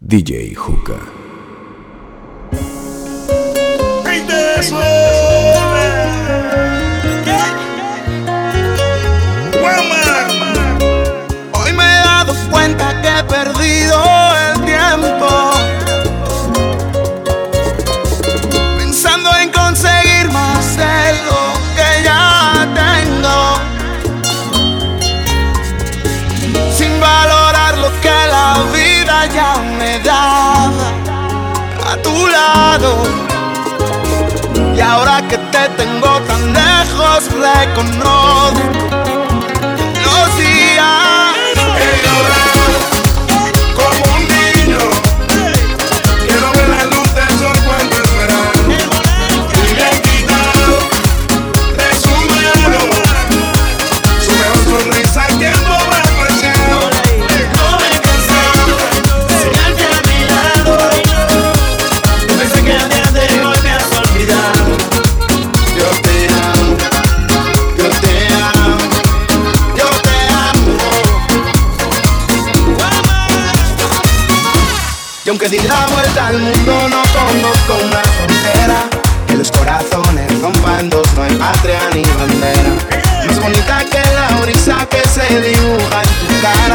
DJ Hooker. te tengo tan lejos, reconozco que di la vuelta al mundo no conozco una frontera. Que los corazones rompan dos, no hay patria ni bandera. Más bonita que la brisa que se dibuja en tu cara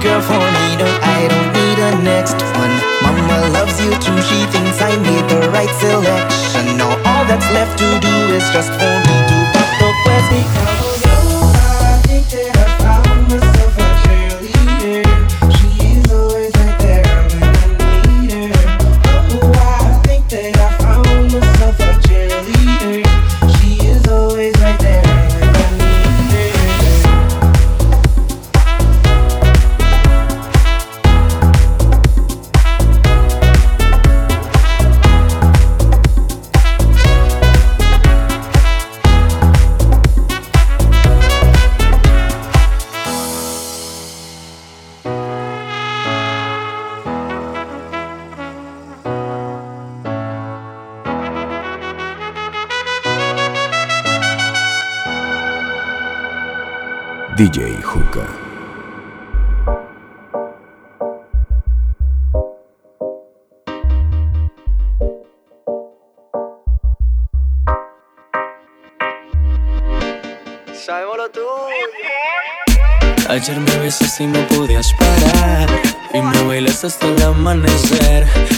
girl for me, no, I don't need a next one. Mama loves you too, she thinks I made the right selection. Now all that's left to do is just for me to pop the question.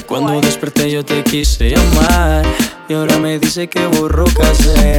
Cuando desperté yo te quise llamar Y ahora me dice que borró casé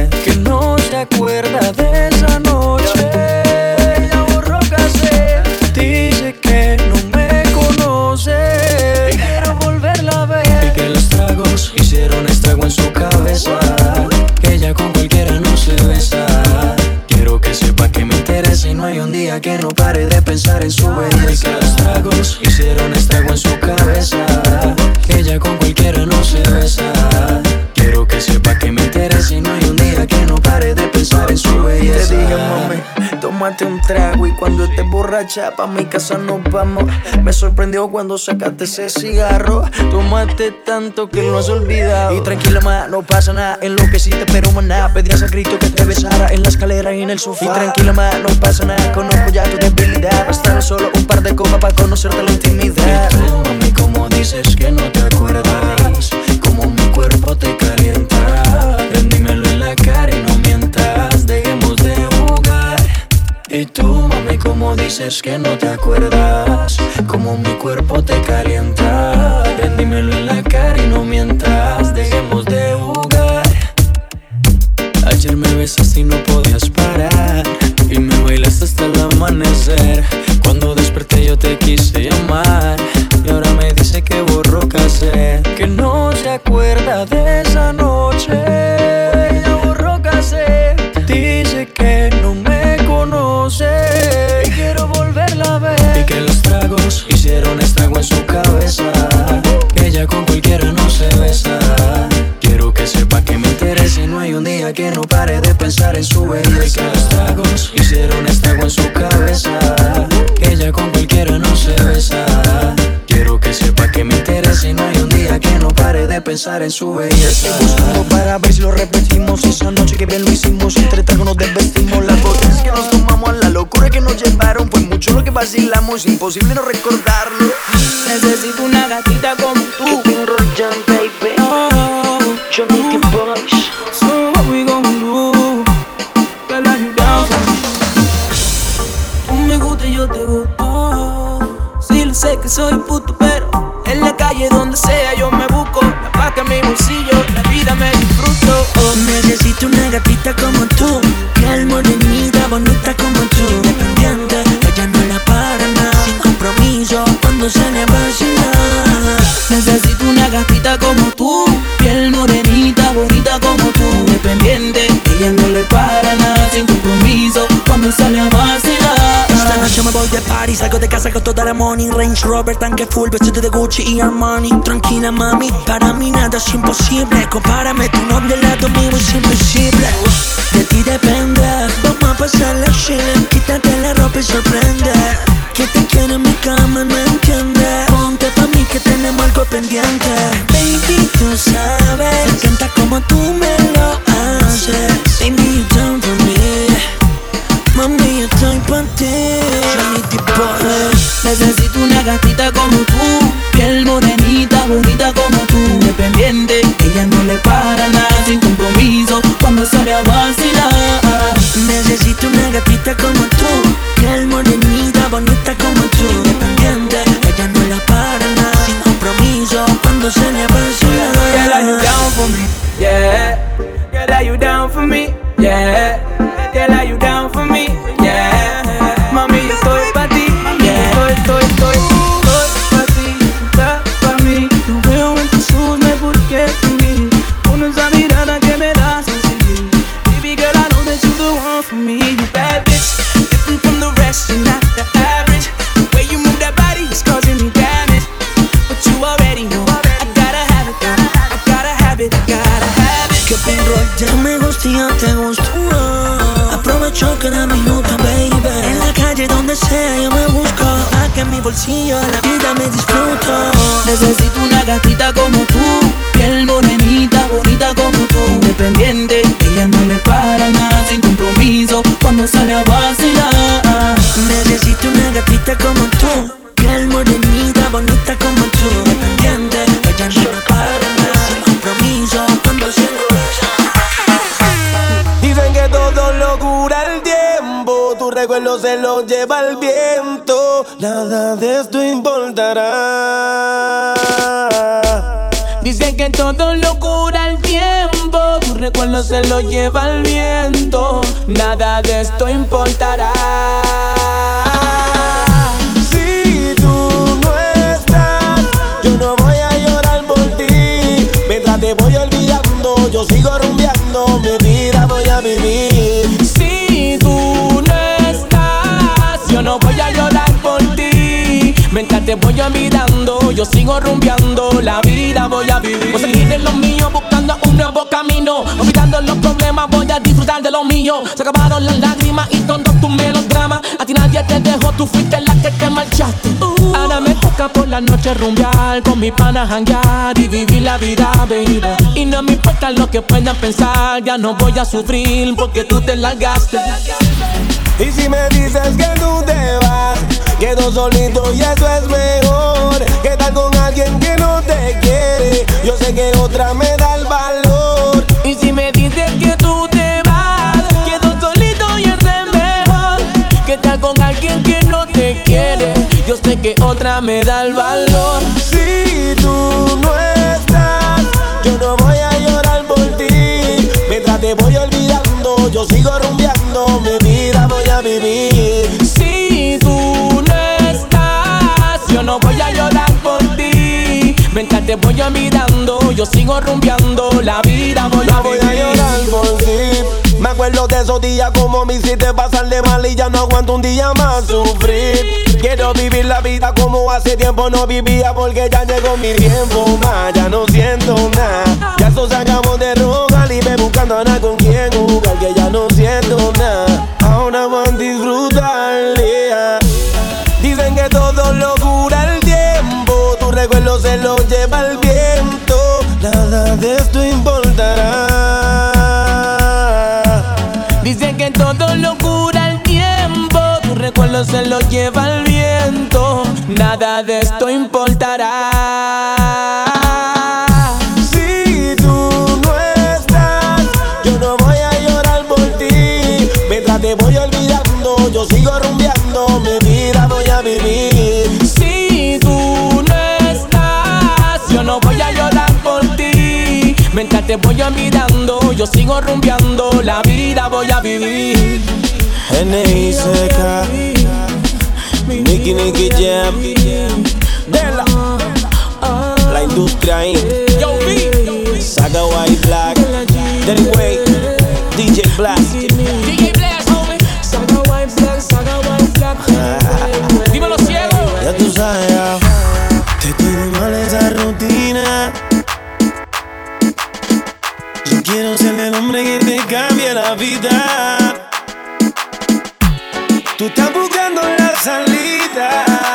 tómate un trago y cuando estés borracha pa' mi casa nos vamos. Me sorprendió cuando sacaste ese cigarro. Tomaste tanto que lo has olvidado. Y tranquila, ma, no pasa nada. En lo que sí te pero maná. Pedías a grito que te besara en la escalera y en el sofá. Y tranquila, ma, no pasa nada. Conozco ya tu debilidad. Bastaron solo un par de copas para conocerte la intimidad. Y tú, mami, como dices que no te acuerdas Como mi cuerpo te dices que no te acuerdas Como mi cuerpo te calienta. Ven, dímelo en la cara y no mientas Dejemos de jugar. Ayer me besaste y no podías parar Y me bailaste hasta el amanecer. Cuando desperté yo te quise pensar en su belleza. Buscando para ver si lo repetimos Esa noche que bien lo hicimos. Entre tragos nos desvestimos Las botellas que nos tomamos A la locura que nos llevaron. Fue mucho lo que vacilamos Imposible no recordarlo. Necesito una gatita money Range Rover, tanque full, vestido de Gucci y Armani. Tranquila mami, para mí nada es imposible. Compárame tu nombre al lado mío es invisible. De ti depende, vamos a pasar la chile Quítate la ropa y sorprende. Que te quiero en mi cama, no entiende Ponte pa' mí que tenemos algo pendiente. Baby, tú sabes, me encanta como tú me lo haces. Baby, you done for me Mami, yo estoy pa' ti. Trinity Boy Necesito una gatita como tú, piel morenita, bonita como tú, independiente. Ella no le para nada, sin compromiso, cuando sale a vacilar. Necesito una gatita como tú. Piel morenita, bonita como tú vuelo se lo lleva el viento. Nada de esto importará. Dice que todo lo cura el tiempo. Tu recuerdo se lo lleva el viento. Nada de esto importará. Si tú no estás, yo no voy a llorar por ti. Mientras te voy olvidando, yo sigo rumbeando mi vida. Mientras te voy olvidando, yo sigo rumbeando, la vida voy a vivir. Voy a seguir en lo mío, buscando un nuevo camino. Olvidando los problemas, voy a disfrutar de lo mío. Se acabaron las lágrimas y todos tus melodramas. A ti nadie te dejó, tú fuiste la que te marchaste. Ahora me toca por la noche rumbear, con mi pana janguear y vivir la vida, baby. Y no me importa lo que puedan pensar, ya no voy a sufrir porque tú te largaste. Y si me dices que tú te vas, quedo solito y eso es mejor. Que estar con alguien que no te quiere, yo sé que otra me da el valor. Y si me dices que tú te vas, quedo solito y es mejor. Que estar con alguien que no te quiere, yo sé que otra me da el valor. Si tú no estás, yo no voy a llorar por ti. Mientras te voy olvidando, yo sigo rumbeando, mi vida voy a vivir. Te voy olvidando, yo sigo rumbeando, la vida voy a No voy a llorar por ti. Me acuerdo de esos días como me hiciste pasarle mal y ya no aguanto un día más sufrir. Quiero vivir la vida como hace tiempo no vivía porque ya llegó mi tiempo más. Ya no siento nada. Ya eso se acabó de rogar y me buscando a nada con quien jugar que ya no siento nada. Ahora voy a disfrutar. Recuerdo se lo lleva el viento. Nada de esto importará. Dicen que todo lo cura el tiempo, tu recuerdo se lo lleva el viento, nada de esto importará. Si tú no estás, yo no voy a llorar por ti. Mientras te voy olvidando, yo sigo rumbeando, mi vida voy a vivir. Te voy olvidando, yo sigo rumbeando, la vida voy a vivir. N.I.C.K. Nicky Nicky Jam. Dela. La industria Inc. Yo, B. Saga White Black. Danny Way. DJ Blast. Hombre que te cambie la vida. Tú estás buscando la salida.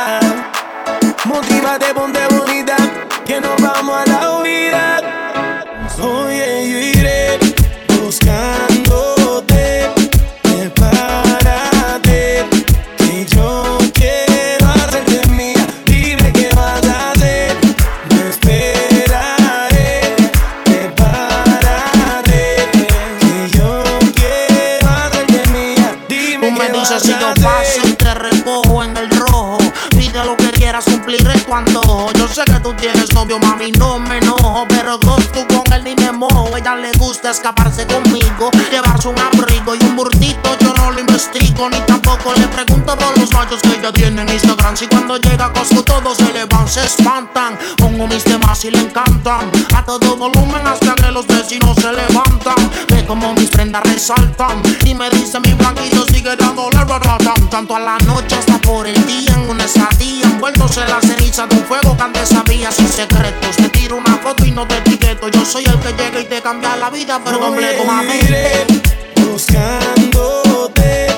Se espantan. Pongo mis temas y le encantan. A todo volumen hasta que los vecinos se levantan. Ve como mis prendas resaltan. Y me dice mi blanquillo sigue dándole ratatam. Tanto a la noche hasta por el día en una estadía. Envueltos en la ceniza de un fuego que antes sabía sin secretos. Te tiro una foto y no te etiqueto. Yo soy el que llega y te cambia la vida, pero completo, mami. Iré buscándote,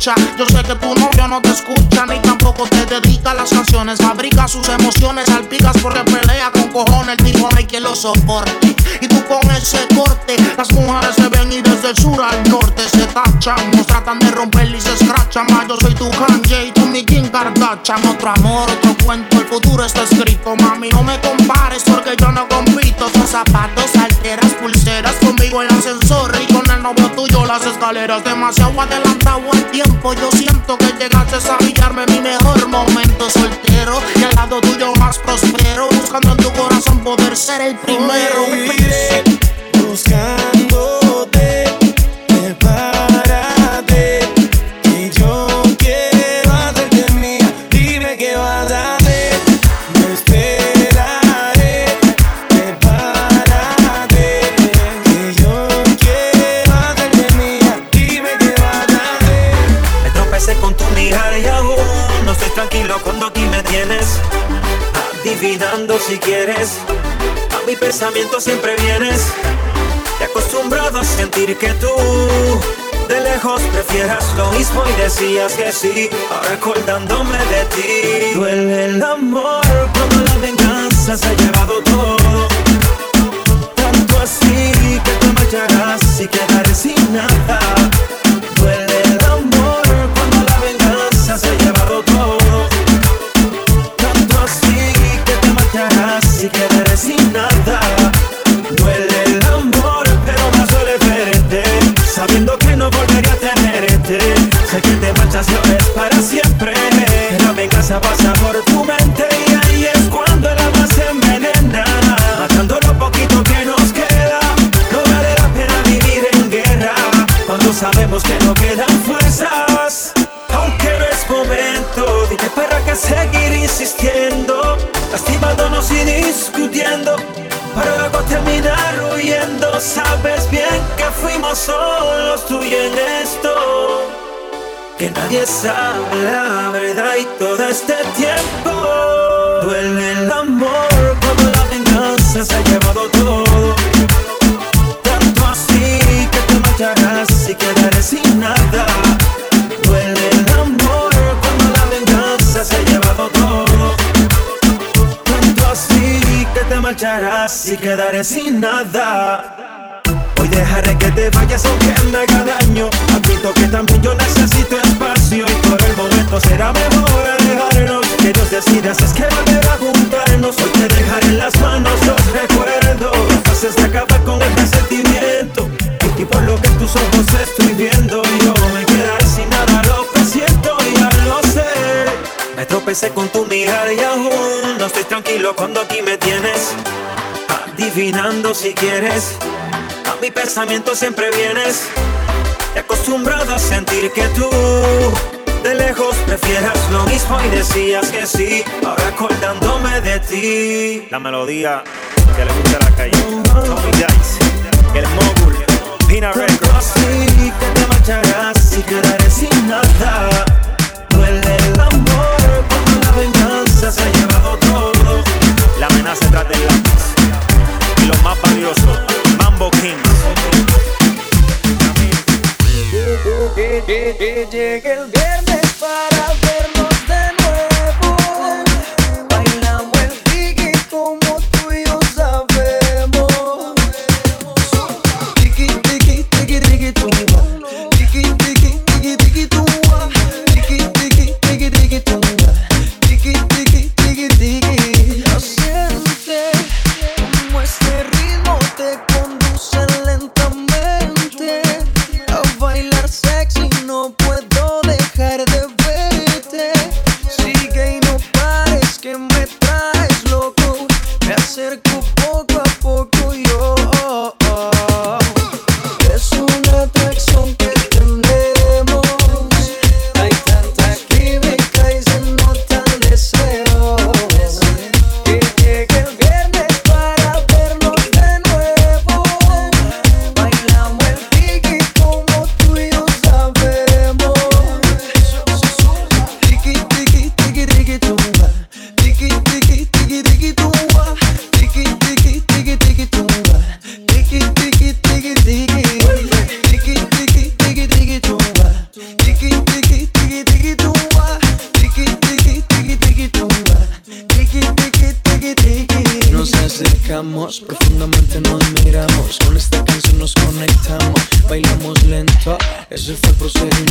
Yo sé que tu novio no te escucha ni tampoco te dedica las canciones. Fabrica sus emociones, salpicas porque pelea con cojones. El tipo no hay quien lo soporte. Y tú con ese corte, las mujeres se ven y desde el sur al norte se tachan. Nos tratan de romper y se escrachan. Más yo soy tu Kanye y tú mi Kim Kardashian. Otro amor, otro cuento, el futuro está escrito. Mami, no me compares porque yo no compito. Son zapatos, alteras, pulseras conmigo en ascensor y con el novio tuyo las escaleras. Demasiado adelantado el tiempo. Yo siento que llegaste a pillarme mi mejor momento soltero y al lado tuyo más prospero. Buscando en tu corazón poder ser el primero. Buscándote, prepárate, que yo quiero hacerte mía. Dime qué vas a hacer, me esperaré. Prepárate, que yo quiero hacerte mía. Dime qué vas a hacer. Me tropecé con tu mirar y aún no estoy tranquilo cuando aquí me tienes. Adivinando si quieres, mi pensamiento siempre vienes. Te acostumbrado a sentir que tú de lejos prefieras lo mismo y decías que sí. Ahora acordándome de ti, duele el amor cuando la venganza se ha llevado todo. Tanto así que te marcharás y quedaré sin nada. Es para siempre. La venganza pasa por tu mente y ahí es cuando el alma se envenena. Matando lo poquito que nos queda. No vale la pena vivir en guerra. Cuando sabemos que no quedan fuerzas. Aunque no es momento, dime para qué seguir insistiendo, lastimándonos y discutiendo, para luego terminar huyendo. Sabes bien que fuimos solos tú y en esto, que nadie sabe la verdad y todo este tiempo duele el amor cuando la venganza se ha llevado todo. Tanto así que te marcharás y quedaré sin nada. Duele el amor cuando la venganza se ha llevado todo. Tanto así que te marcharás y quedaré sin nada. Hoy dejaré que te vayas aunque me haga daño. Admito que también yo necesito espacio y por el momento será mejor alejarnos. Que Dios decida si es que volver a juntarnos. Hoy te dejaré en las manos los recuerdos. Haces de acabar con el resentimiento. Y por lo que tus ojos estoy viendo, yo me quedaré sin nada. Lo que siento ya lo sé. Me tropecé con tu mirar y aún no estoy tranquilo cuando aquí me tienes. Adivinando si quieres. A mi pensamiento siempre vienes. Te acostumbrado a sentir que tú de lejos prefieras lo mismo y decías que sí. Ahora acordándome de ti. La melodía que le gusta a la calle. Tommy Dice, el mogul, Pina Records. Así que te marcharás y quedaré sin nada. Duele el amor cuando la venganza se ha llevado todo. La amenaza detrás del lápiz. Y lo más valioso, Mambo Kings. Que, que- que llegue el viernes para vernos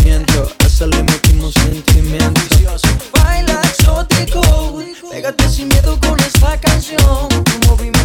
siento. Hasta le metimos sentimiento. Baila exótico, pégate sin miedo con esta canción. Tu movimiento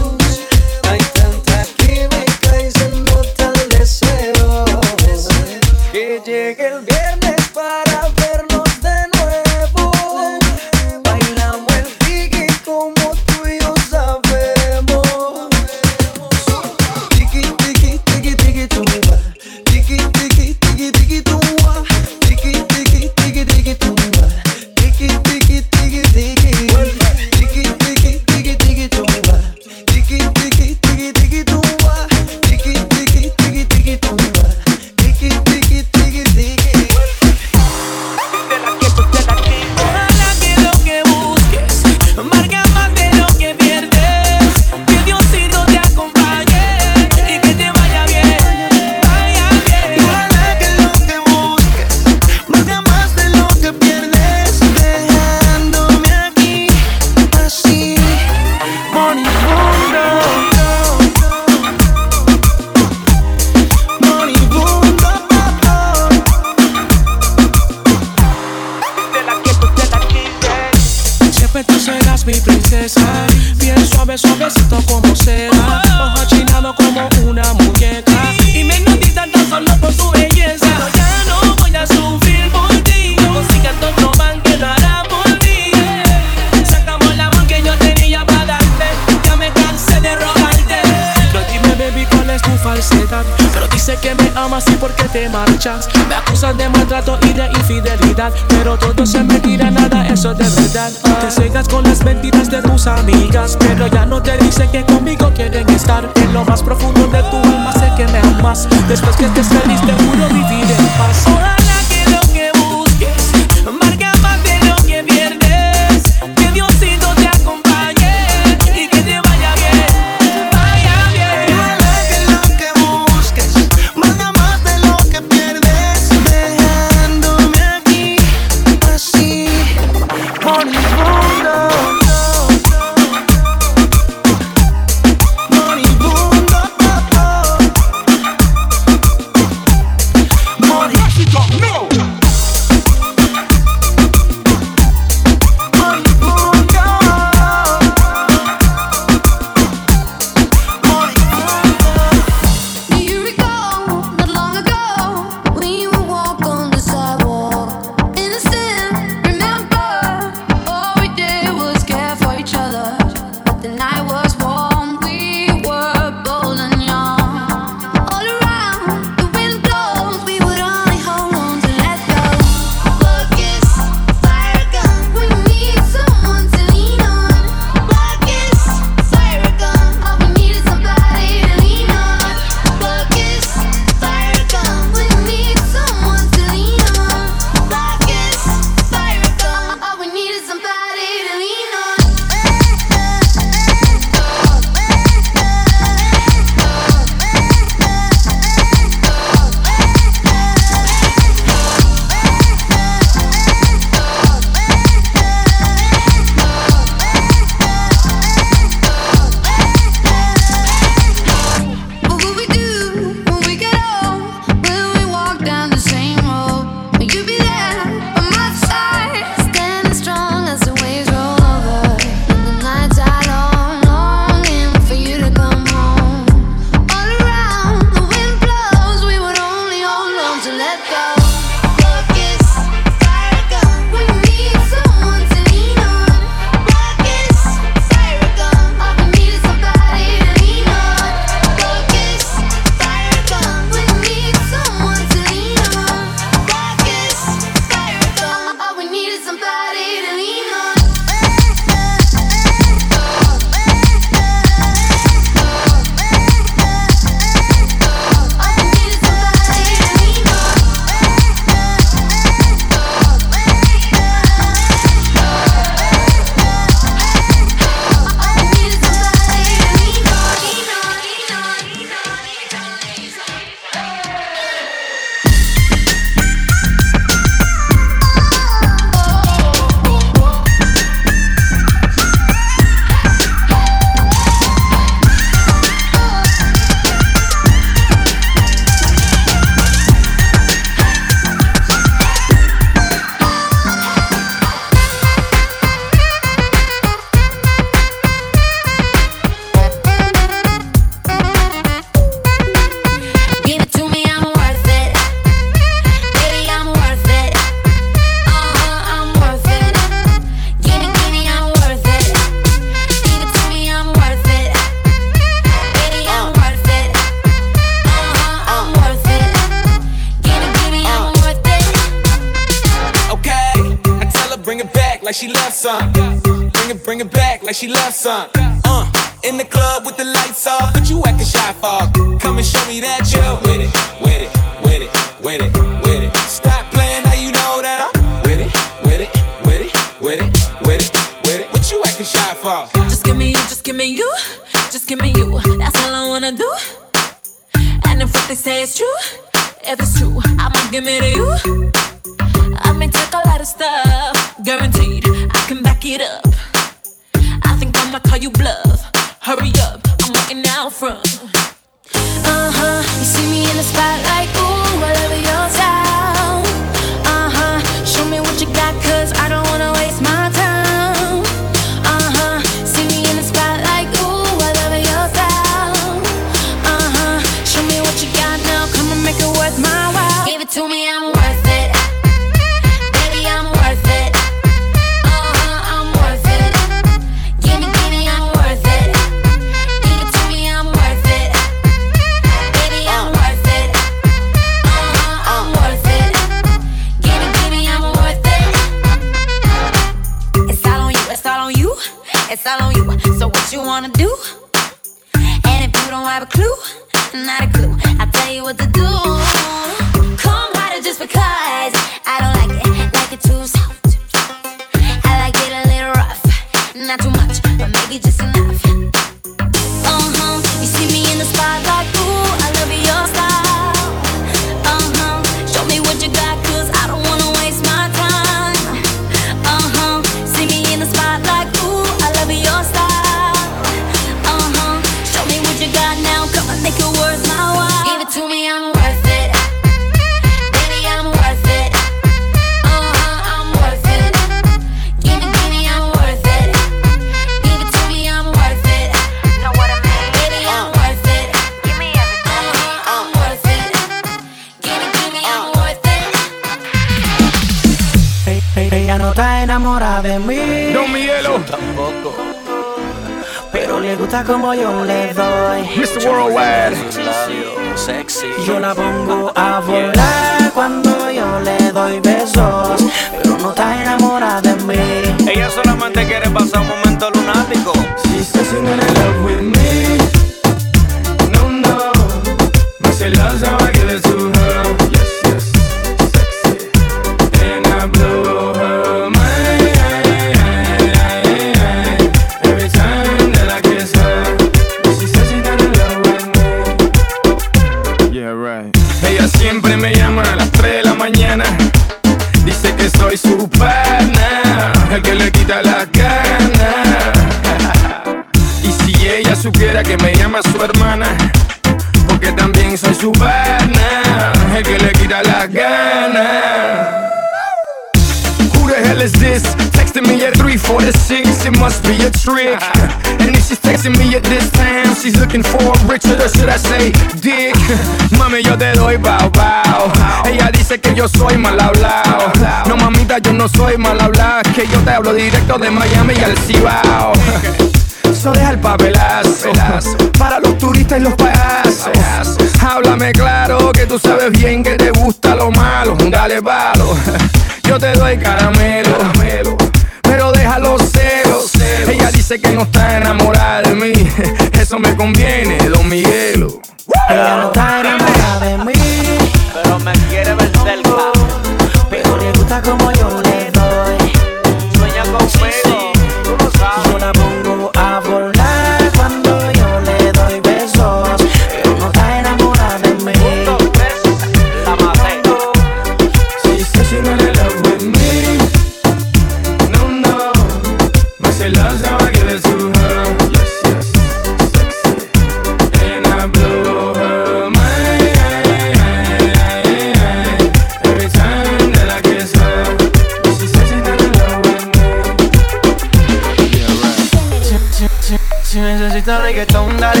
necesitas reggaetón, dale.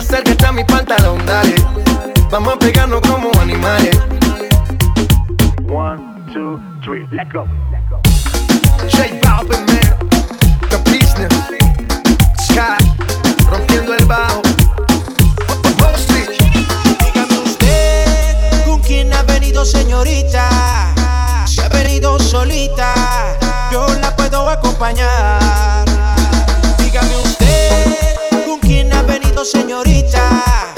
Acércate a mi pantalón, dale. Vamos a pegarnos como animales. One, two, three, let go. J Balvin, man. The business. Sky. Rompiendo el bajo. Wall Street. Dígame usted con quién ha venido, señorita. Si ha venido solita, yo la puedo acompañar. Señorita.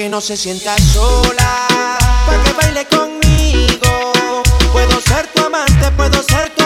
Que no se sienta sola, pa' que baile conmigo. Puedo ser tu amante, puedo ser tu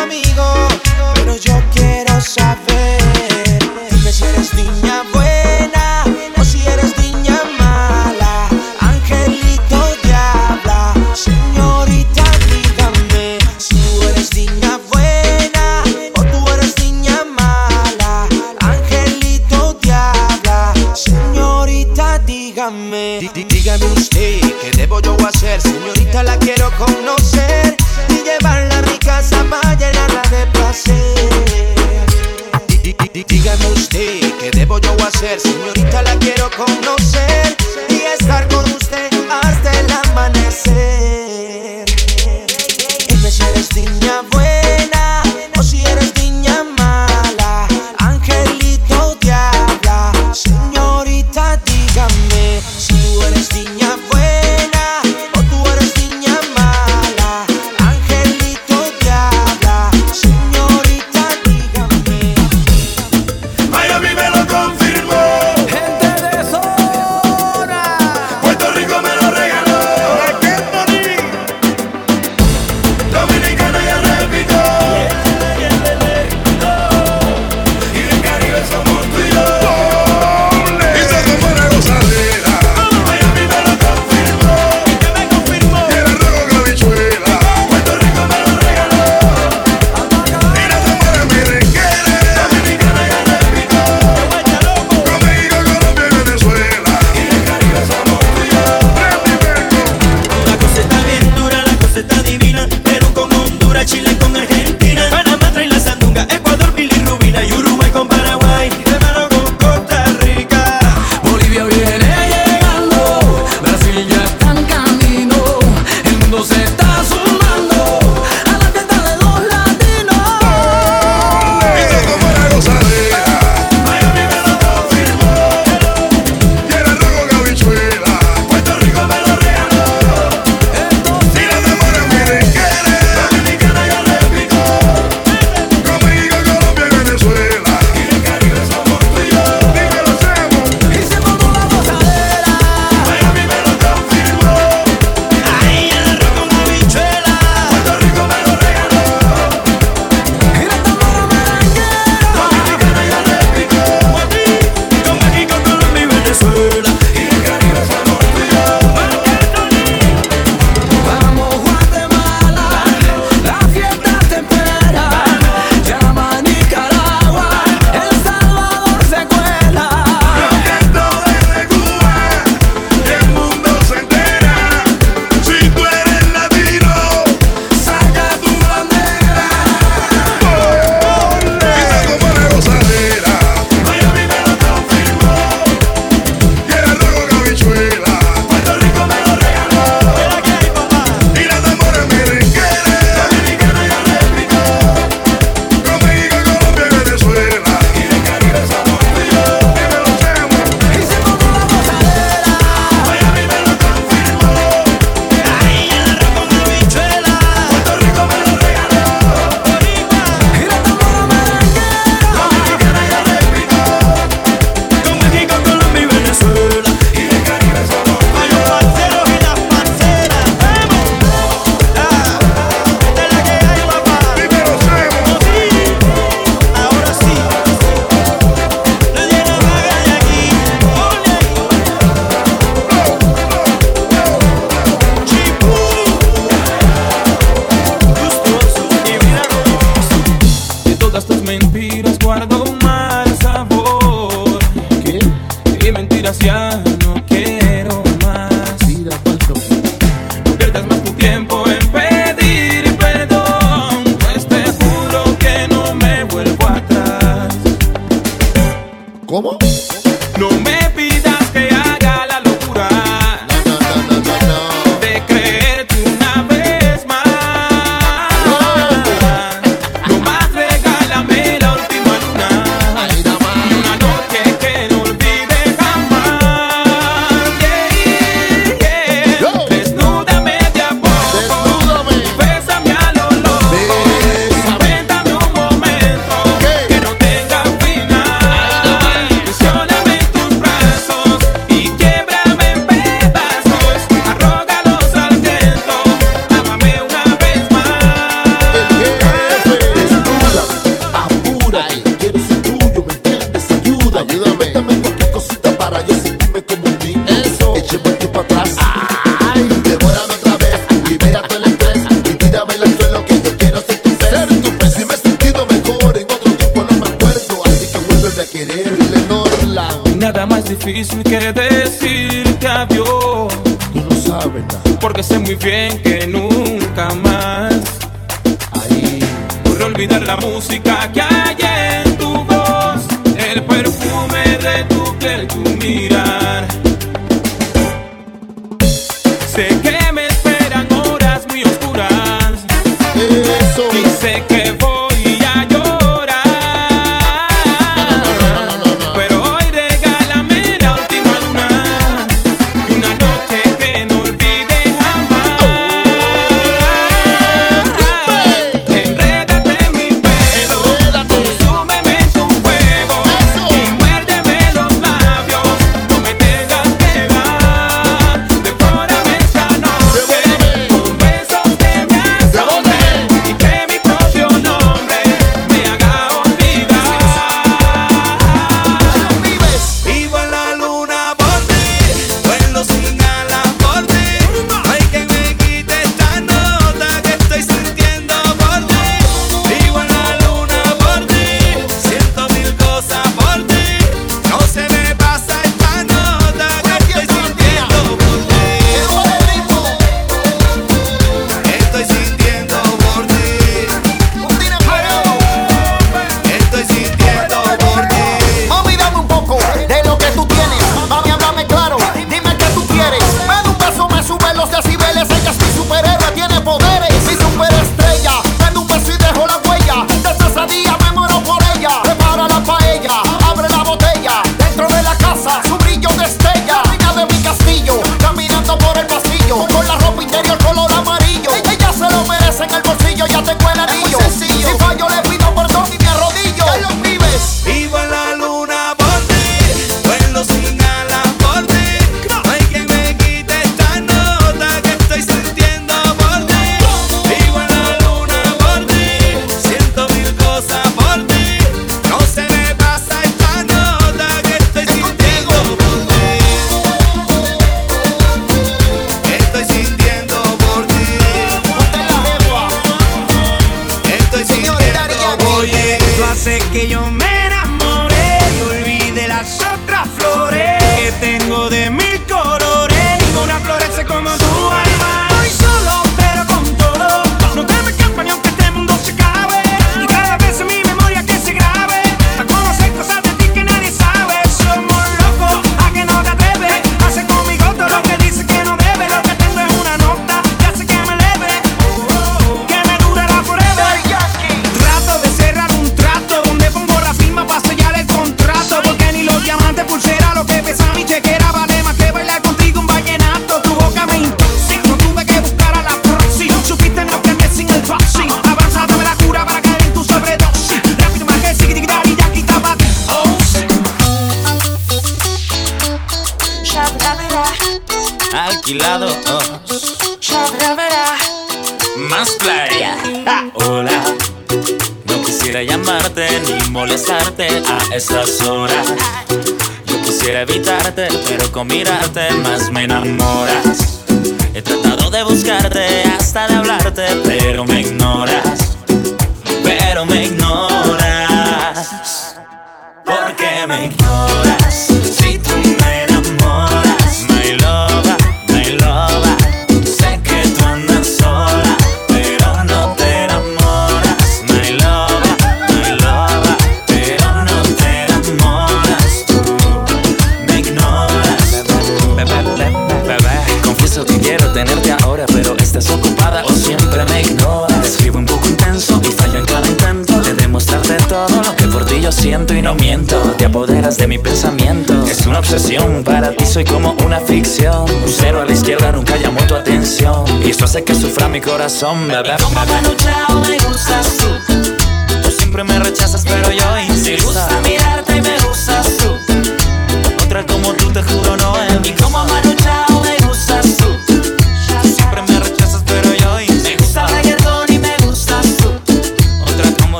som me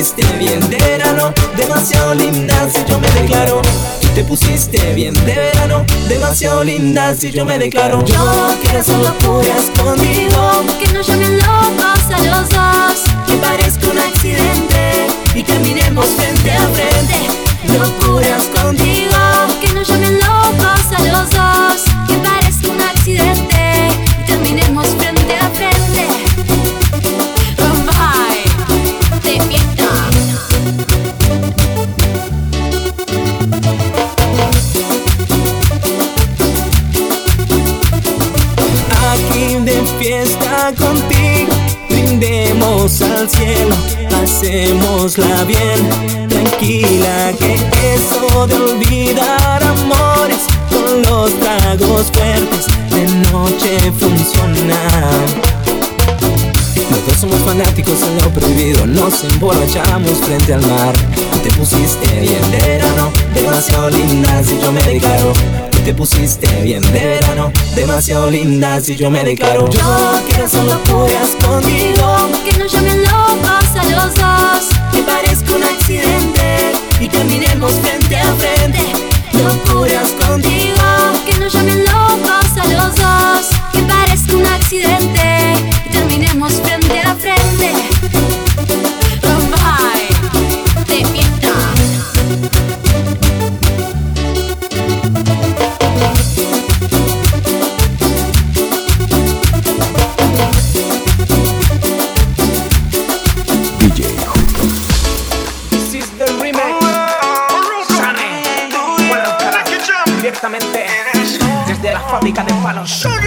Te pusiste bien de verano, demasiado linda si yo me declaro. Te pusiste bien de verano, demasiado linda si yo me declaro. Yo quiero hacer locuras contigo, que nos llamen locos a los dos. Que parezca un accidente y caminemos frente a frente, locuras contigo. pasémosla bien, tranquila que eso de olvidar amores con los tragos fuertes de noche funciona. Nosotros somos fanáticos en lo prohibido, nos emborrachamos frente al mar. Te pusiste bien de verano, demasiado linda si yo me declaro. Te pusiste bien de verano, demasiado linda si yo me declaro. Yo quiero son locuras contigo. Que nos llamen locos a los dos. Que parezca un accidente y terminemos frente a frente. Locuras contigo. Que nos llamen locos a los dos. Que parezca un accidente y terminemos frente a frente. Shut up.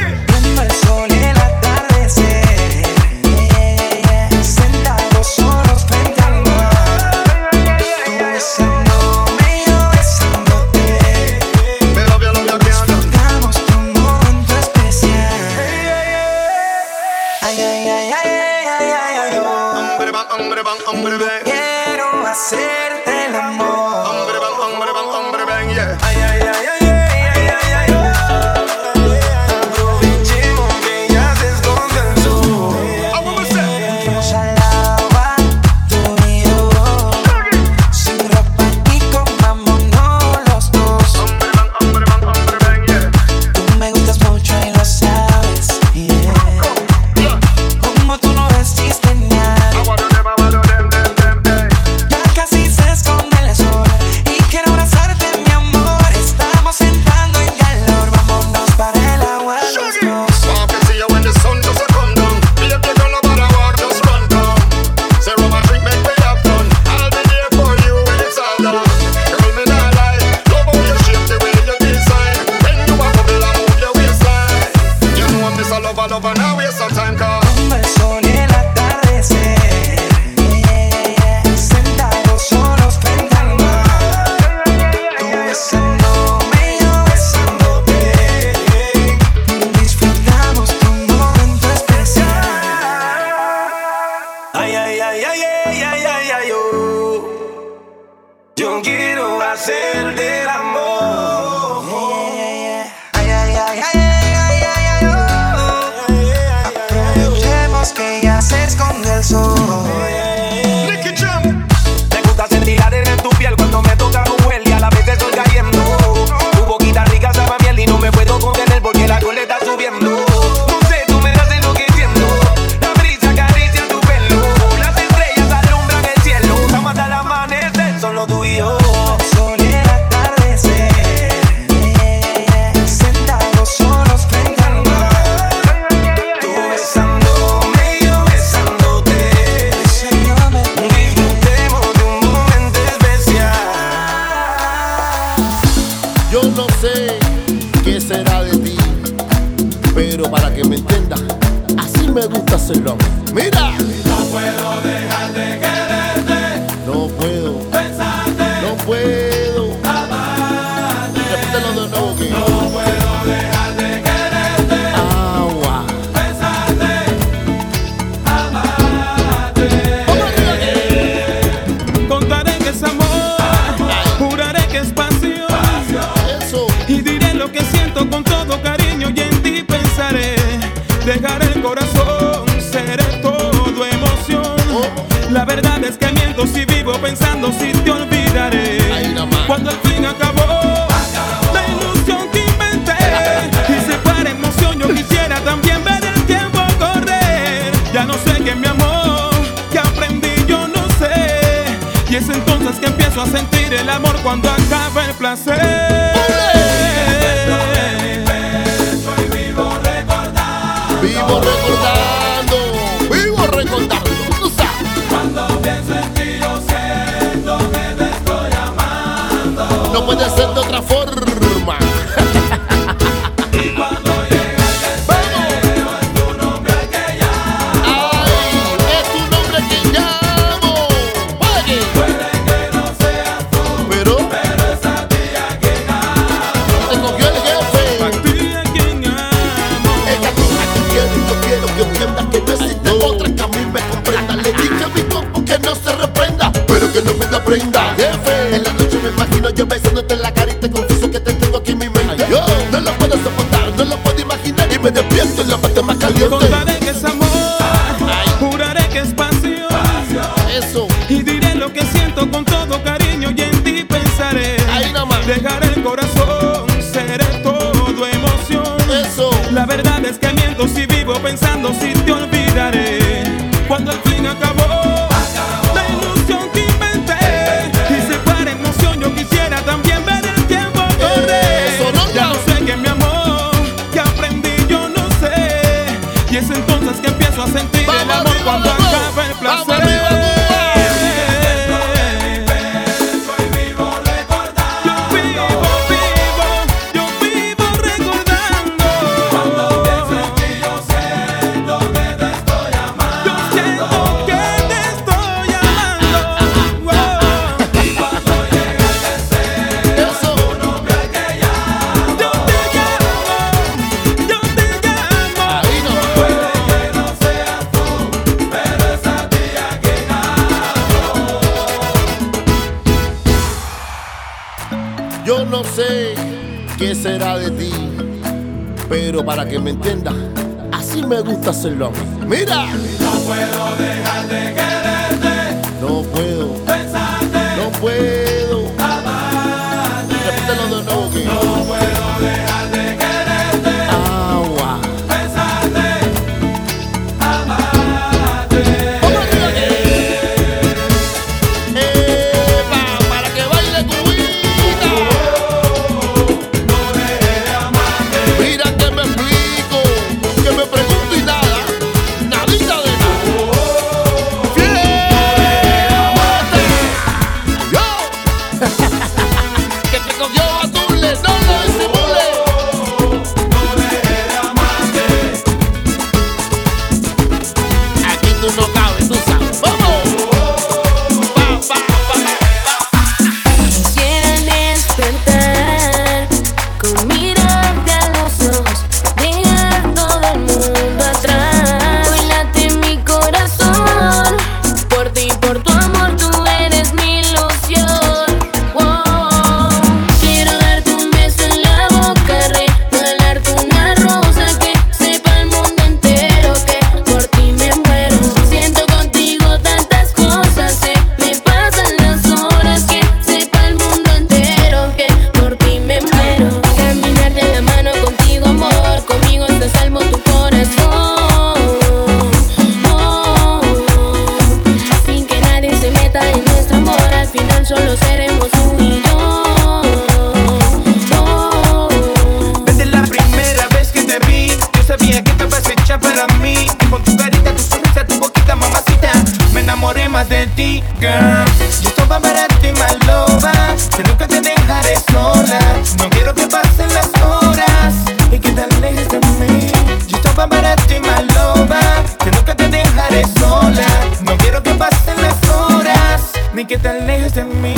qué será de ti. Pero para que me entiendas, así me gusta hacerlo. Mira. No puedo dejar de quererte. No puedo. Pensarte. No puedo. ni que te alejes de mí.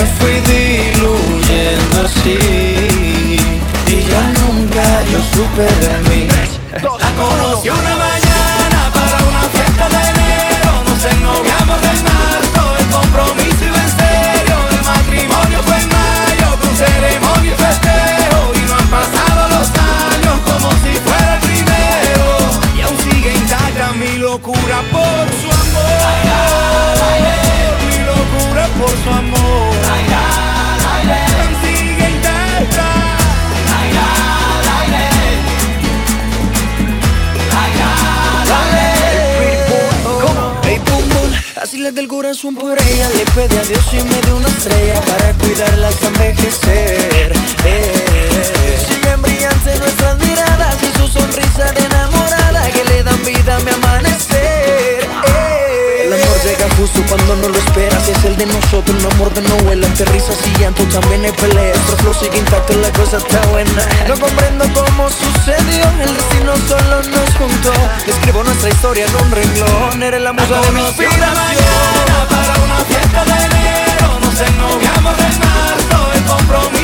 Me fui diluyendo así. Y ya nunca yo supe de mí. La Le del corazón por ella Le pedí a Dios y me dio una estrella Para cuidarla hasta envejecer eh. Siguen brillantes nuestras miradas Y su sonrisa de enamorada Que le dan vida a mi amanecer llega justo cuando no lo esperas. Es el de nosotros, un amor de novela Entre risas y llanto también hay peleas Nuestro flow sigue intacto, la cosa está buena. No comprendo cómo sucedió El destino solo nos juntó. Escribo nuestra historia en un renglón. Eres la musa de mi inspiración. para una fiesta de enero Nos ennoviamos marzo El compromiso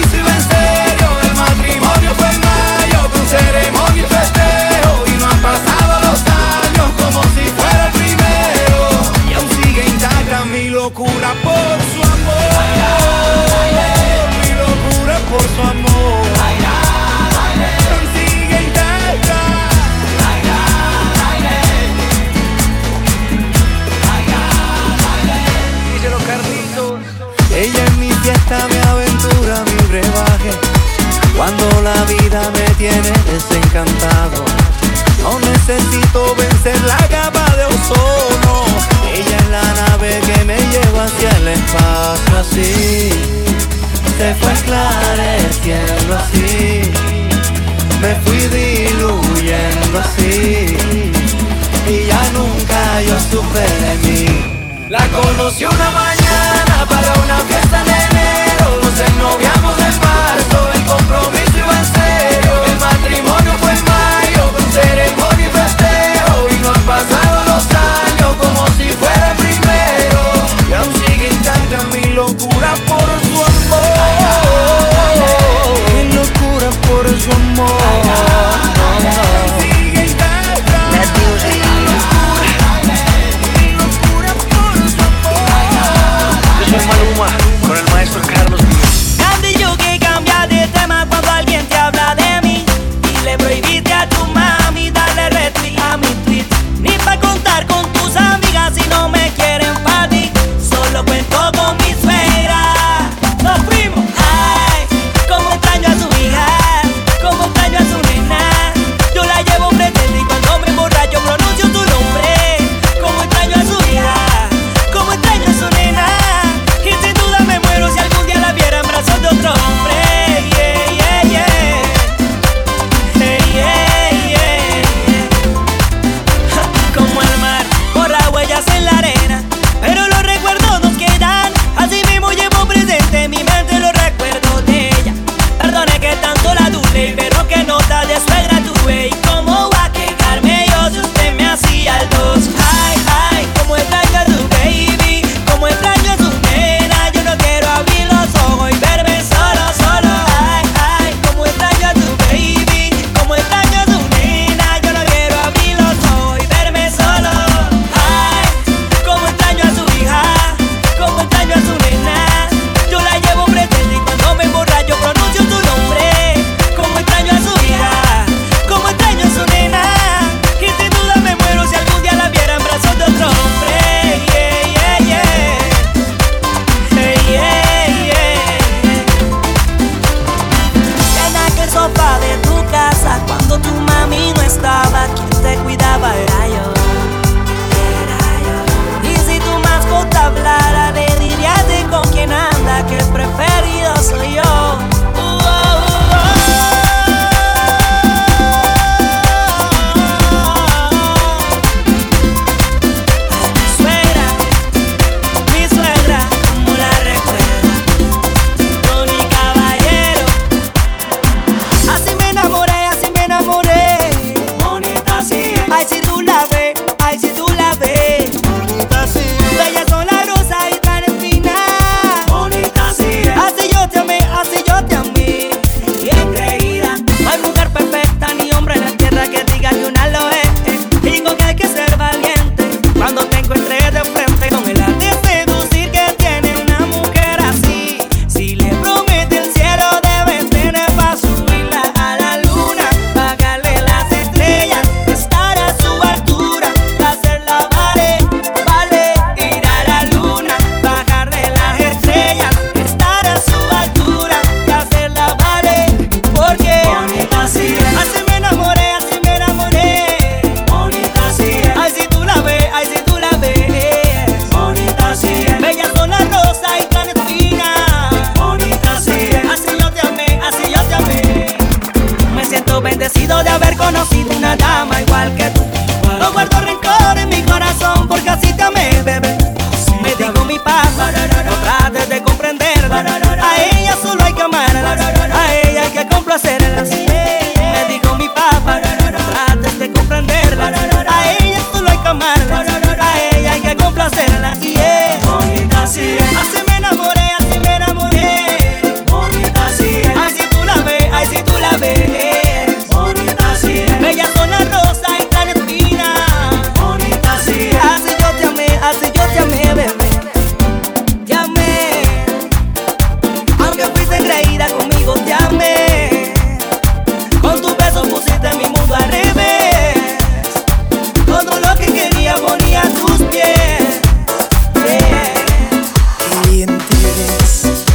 locura por su amor. Mi locura por su amor. Sigue intacta. Ella en mi fiesta me aventura mi brebaje. Cuando la vida me tiene desencantado. No necesito vencer la capa de ozono hacia el espacio así. Se fue esclareciendo así. Me fui diluyendo así. Y ya nunca yo supe de mí. La conocí una mañana this.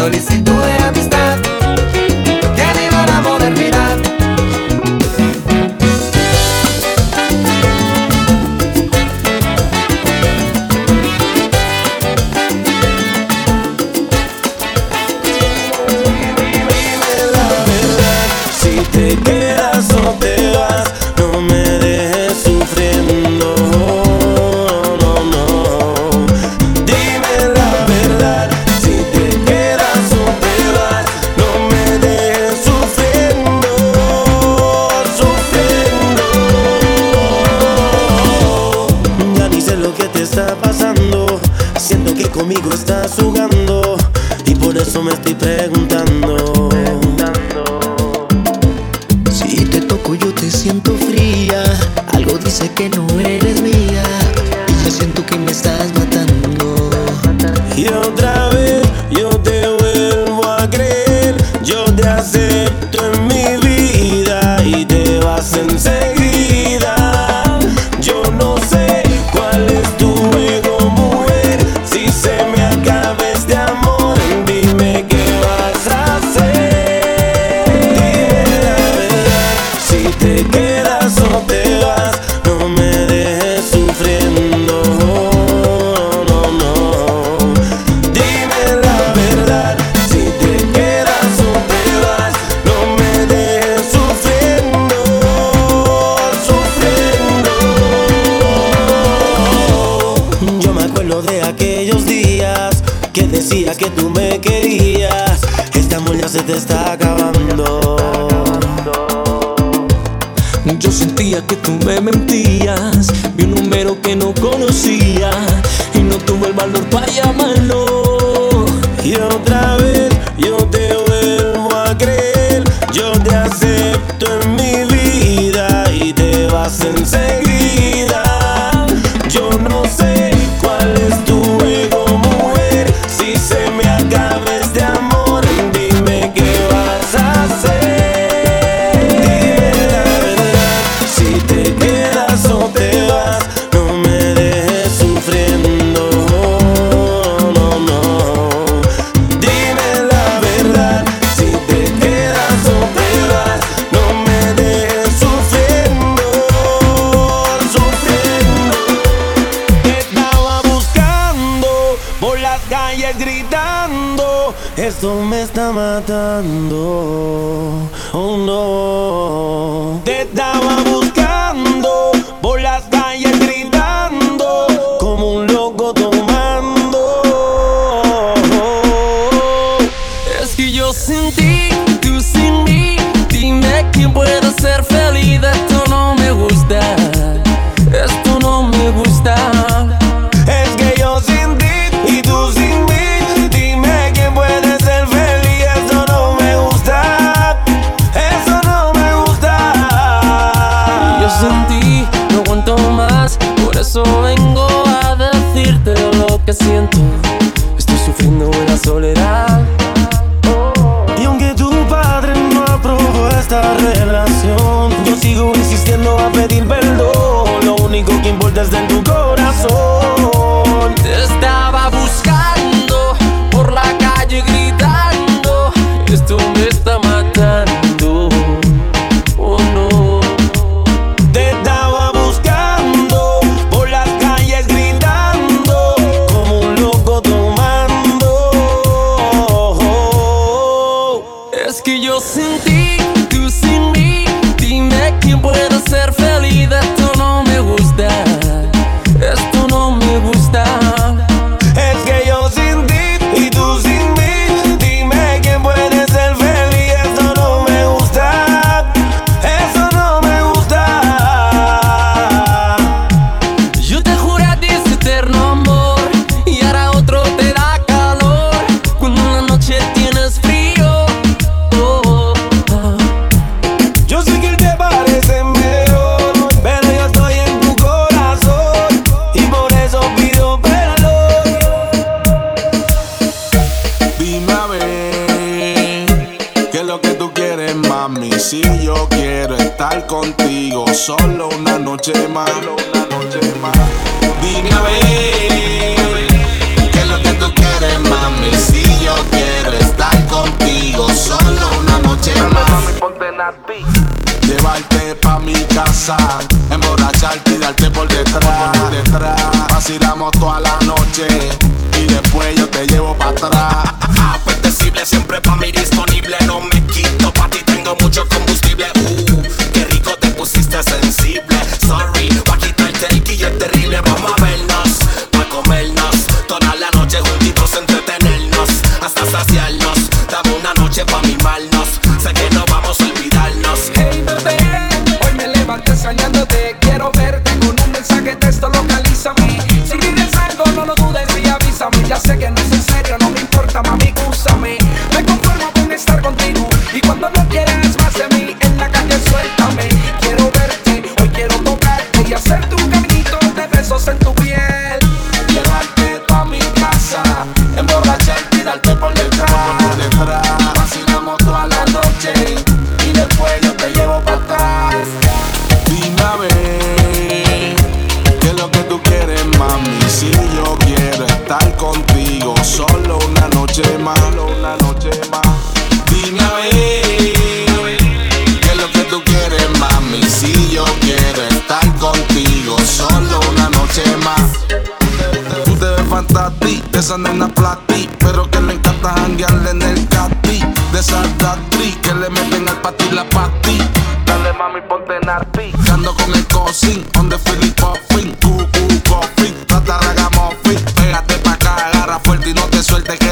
solicitude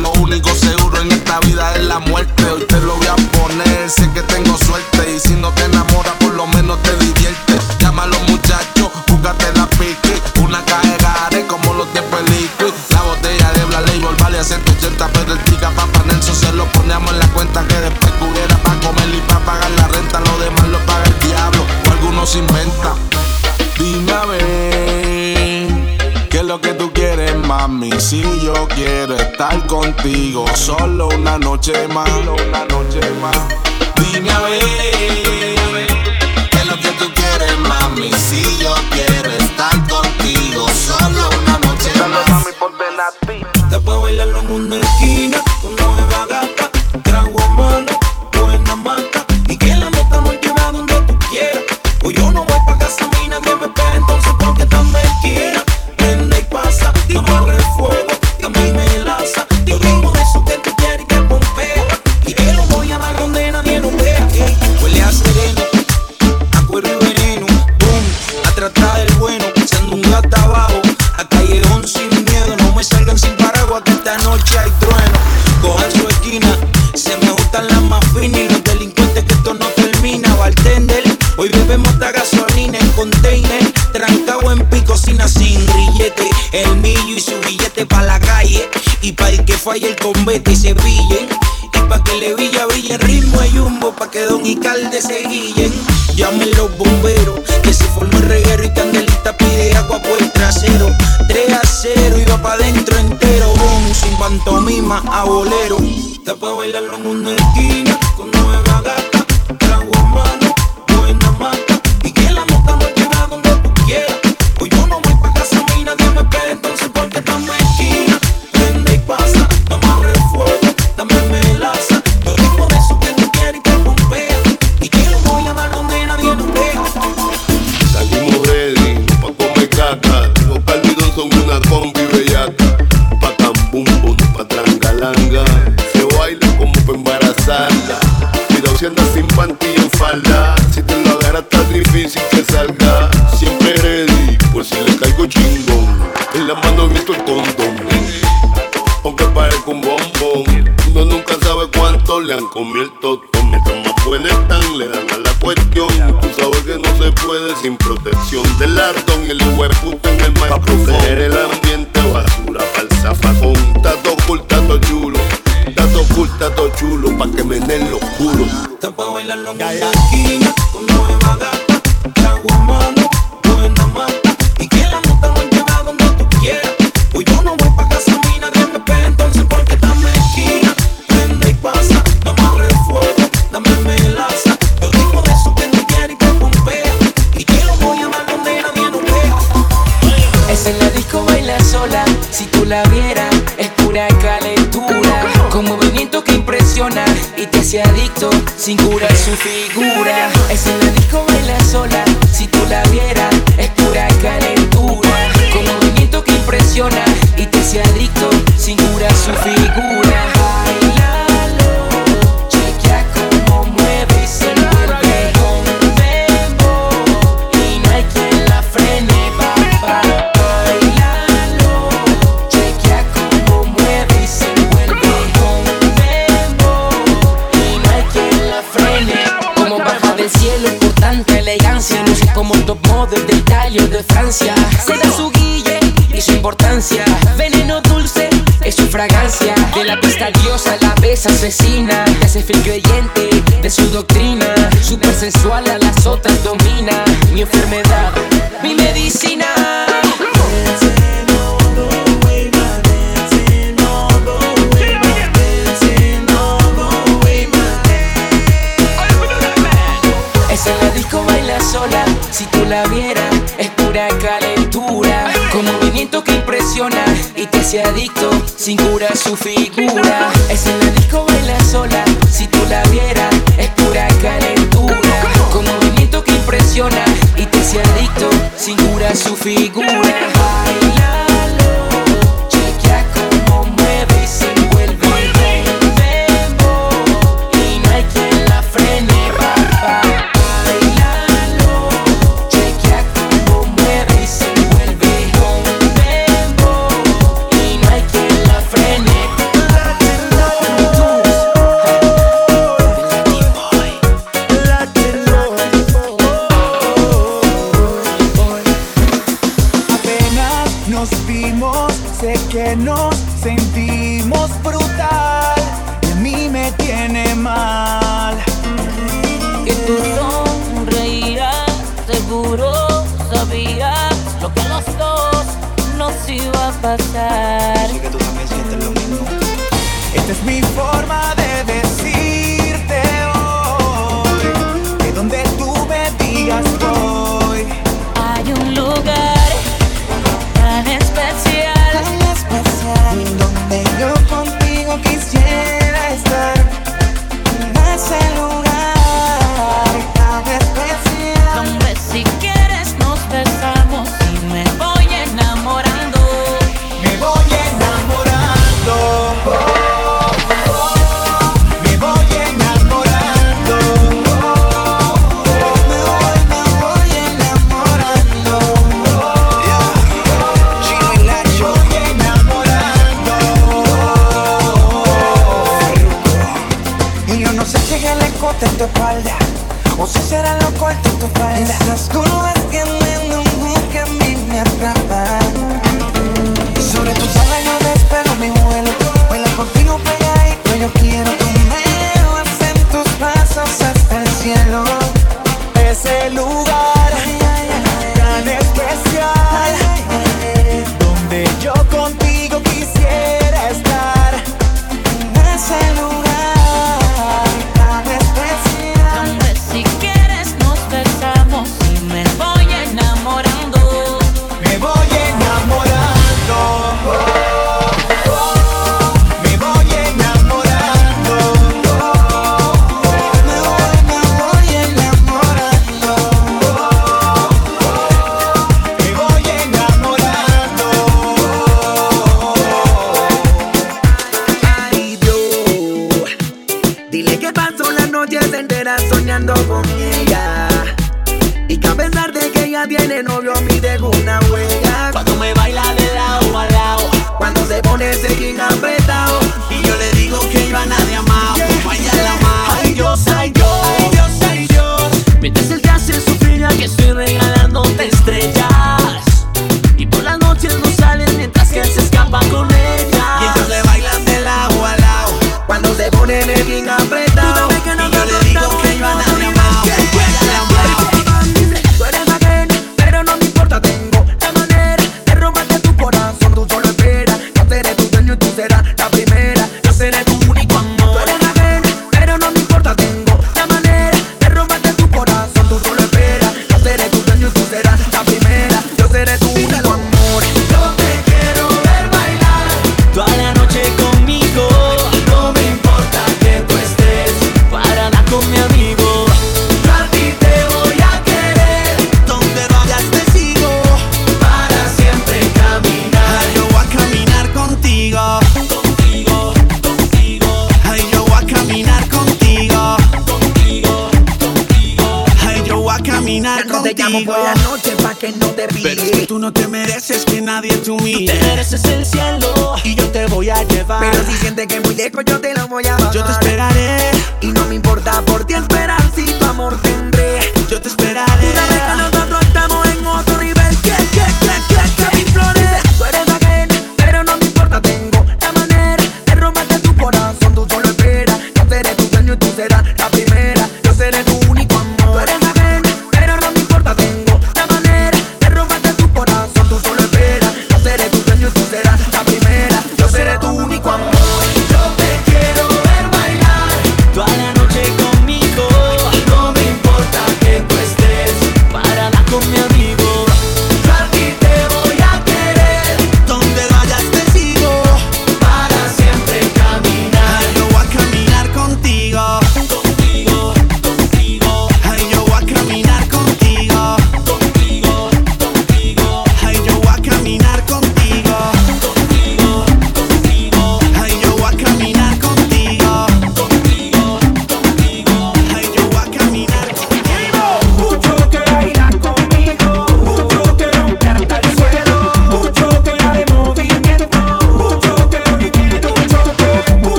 lo único seguro en esta vida es la muerte. Hoy te lo voy a poner, sé que contigo solo una noche más. Dime a ver, ¿qué es lo que tú quieres, mami? Si yo quiero estar contigo solo una noche Dale, más. Mami, por Después bailarlo en una esquina fire el Betty y se Sevilla. Y pa' que le villa brille ritmo hay humbo, pa' que Don y Calde se guillen. Llamen los bomberos, que se formó el reguero y Candelita pide agua por el trasero. 3 a 0 y va pa' dentro entero, boom, sin pantomima a bolero. Te puedo bailar en una esquina. Cuánto le